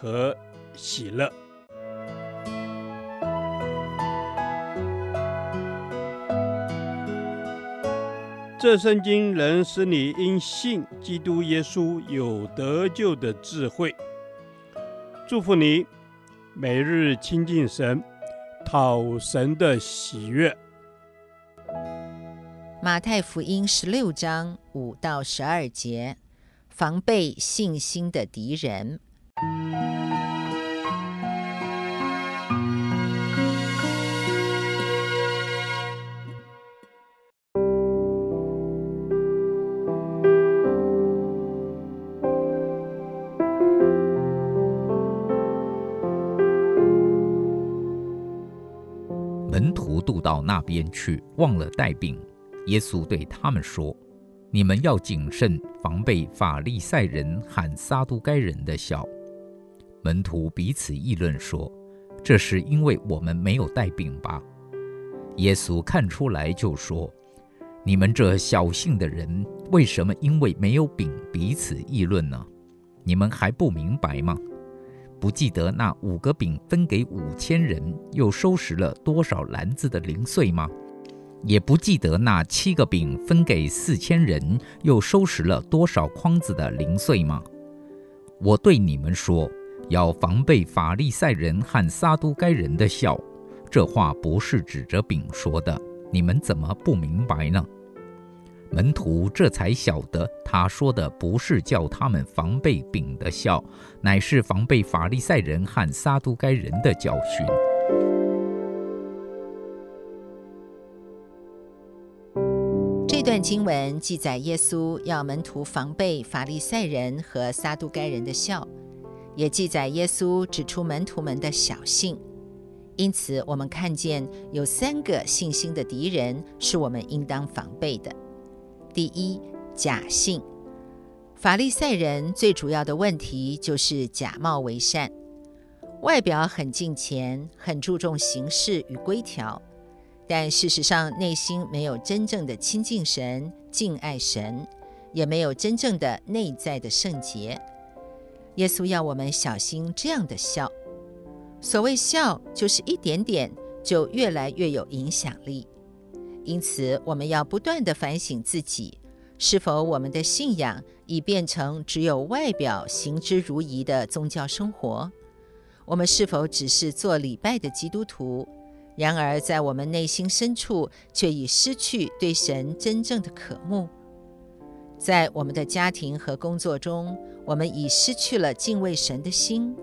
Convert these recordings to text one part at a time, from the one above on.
和喜乐。这圣经能使你因信基督耶稣有得救的智慧。祝福你，每日亲近神，讨神的喜悦。马太福音十六章五到十二节，防备信心的敌人。门徒渡到那边去，忘了带饼。耶稣对他们说：“你们要谨慎，防备法利赛人喊撒都该人的酵。”门徒彼此议论说：“这是因为我们没有带饼吧？”耶稣看出来就说：“你们这小信的人，为什么因为没有饼彼此议论呢？你们还不明白吗？不记得那五个饼分给五千人，又收拾了多少篮子的零碎吗？也不记得那七个饼分给四千人，又收拾了多少筐子的零碎吗？我对你们说。”要防备法利赛人和撒都该人的笑，这话不是指着饼说的，你们怎么不明白呢？门徒这才晓得，他说的不是叫他们防备饼的笑，乃是防备法利赛人和撒都该人的教训。这段经文记载耶稣要门徒防备法利赛人和撒都该人的笑。也记载耶稣指出门徒们的小信，因此我们看见有三个信心的敌人是我们应当防备的。第一，假信。法利赛人最主要的问题就是假冒为善，外表很敬虔，很注重形式与规条，但事实上内心没有真正的亲近神、敬爱神，也没有真正的内在的圣洁。耶稣要我们小心这样的笑。所谓笑，就是一点点就越来越有影响力。因此，我们要不断地反省自己，是否我们的信仰已变成只有外表行之如仪的宗教生活？我们是否只是做礼拜的基督徒？然而，在我们内心深处却已失去对神真正的渴慕。在我们的家庭和工作中，我们已失去了敬畏神的心。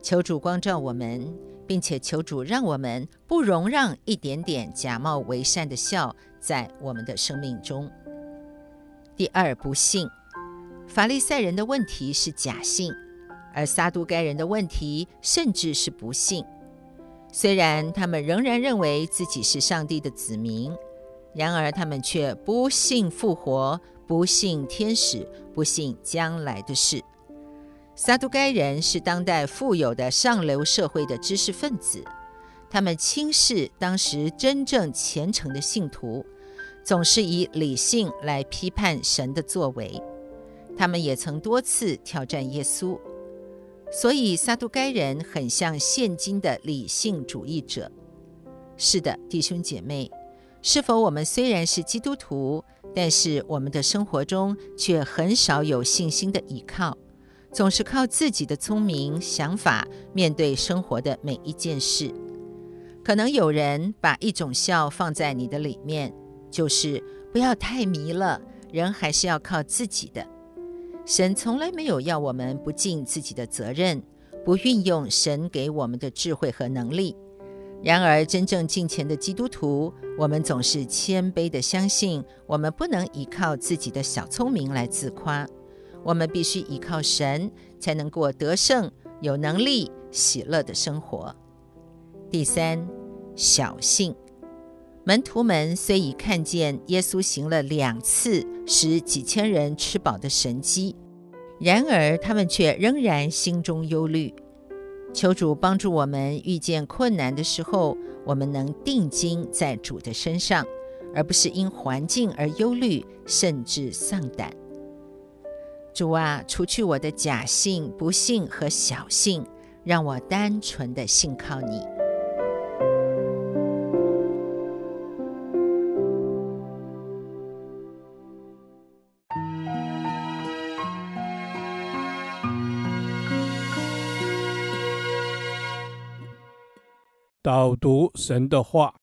求主光照我们，并且求主让我们不容让一点点假冒为善的笑在我们的生命中。第二，不信。法利赛人的问题是假信，而撒都该人的问题甚至是不信。虽然他们仍然认为自己是上帝的子民，然而他们却不信复活。不信天使，不信将来的事。撒都该人是当代富有的上流社会的知识分子，他们轻视当时真正虔诚的信徒，总是以理性来批判神的作为。他们也曾多次挑战耶稣，所以撒都该人很像现今的理性主义者。是的，弟兄姐妹。是否我们虽然是基督徒，但是我们的生活中却很少有信心的依靠，总是靠自己的聪明想法面对生活的每一件事？可能有人把一种笑放在你的里面，就是不要太迷了，人还是要靠自己的。神从来没有要我们不尽自己的责任，不运用神给我们的智慧和能力。然而，真正敬虔的基督徒，我们总是谦卑地相信，我们不能依靠自己的小聪明来自夸，我们必须依靠神，才能过得胜、有能力、喜乐的生活。第三，小信。门徒们虽已看见耶稣行了两次使几千人吃饱的神迹，然而他们却仍然心中忧虑。求主帮助我们，遇见困难的时候，我们能定睛在主的身上，而不是因环境而忧虑，甚至丧胆。主啊，除去我的假性、不幸和小信，让我单纯的信靠你。导读神的话。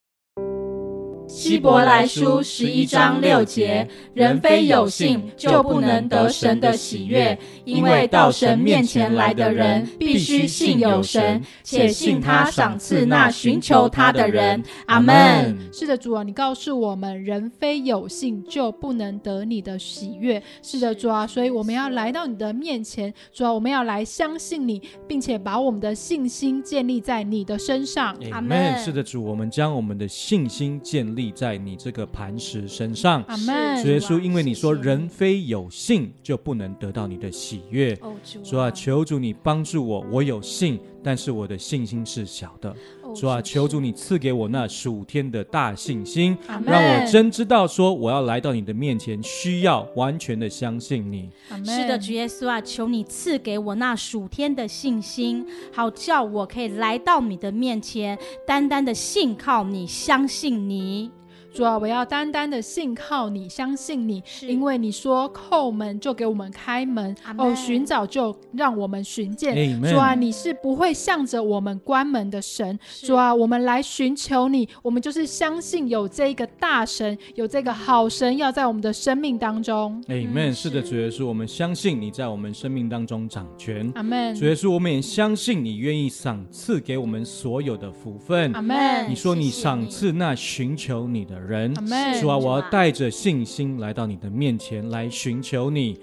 希伯来书十一章六节：人非有信，就不能得神的喜悦，因为到神面前来的人，必须信有神，且信他赏赐那寻求他的人。阿门。是的，主啊，你告诉我们，人非有信，就不能得你的喜悦。是的，主啊，所以我们要来到你的面前，主啊，我们要来相信你，并且把我们的信心建立在你的身上。阿门。是的，主，我们将我们的信心建立。立在你这个磐石身上，阿门。主耶稣，因为你说人非有信就不能得到你的喜悦，主啊，求主你帮助我，我有信，但是我的信心是小的。主啊，求主你赐给我那属天的大信心，让我真知道说我要来到你的面前，需要完全的相信你。是的，主耶稣啊，求你赐给我那属天的信心，好叫我可以来到你的面前，单单的信靠你，相信你。主啊，我要单单的信靠你，相信你，因为你说叩门就给我们开门，哦，寻找就让我们寻见。主啊，你是不会向着我们关门的神。主啊，我们来寻求你，我们就是相信有这个大神，有这个好神要在我们的生命当中。阿门。是的，主耶稣，我们相信你在我们生命当中掌权。阿门。主耶稣，我们也相信你愿意赏赐给我们所有的福分。阿门。你说你赏赐那寻求你的人，主啊，我要带着信心来到你的面前来寻求你。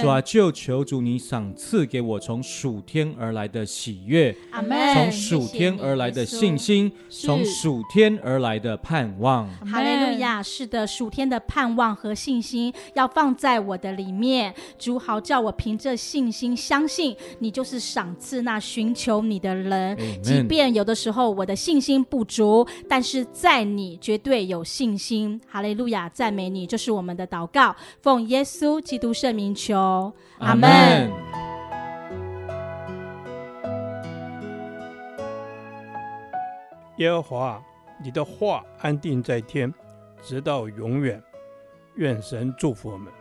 主啊，就求主你赏赐给我从属天而来的喜悦，从属天而来的信心，从属天而来的盼望。哈利路亚！是的，属天的盼望和信心要放在我的里面。主好叫我凭着信心相信你就是赏赐那寻求你的人。即便有的时候我的信心不足，但是在你绝对有信。信心，哈利路亚，赞美你，这是我们的祷告，奉耶稣基督圣名求，阿门。耶和华，你的话安定在天，直到永远。愿神祝福我们。